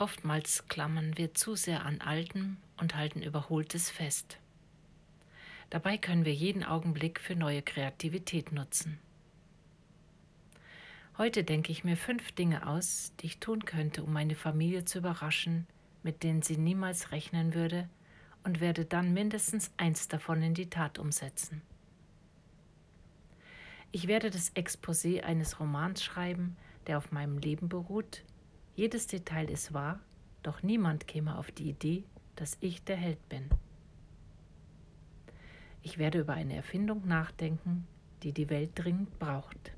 Oftmals klammern wir zu sehr an Altem und halten Überholtes fest. Dabei können wir jeden Augenblick für neue Kreativität nutzen. Heute denke ich mir fünf Dinge aus, die ich tun könnte, um meine Familie zu überraschen, mit denen sie niemals rechnen würde, und werde dann mindestens eins davon in die Tat umsetzen. Ich werde das Exposé eines Romans schreiben, der auf meinem Leben beruht. Jedes Detail ist wahr, doch niemand käme auf die Idee, dass ich der Held bin. Ich werde über eine Erfindung nachdenken, die die Welt dringend braucht.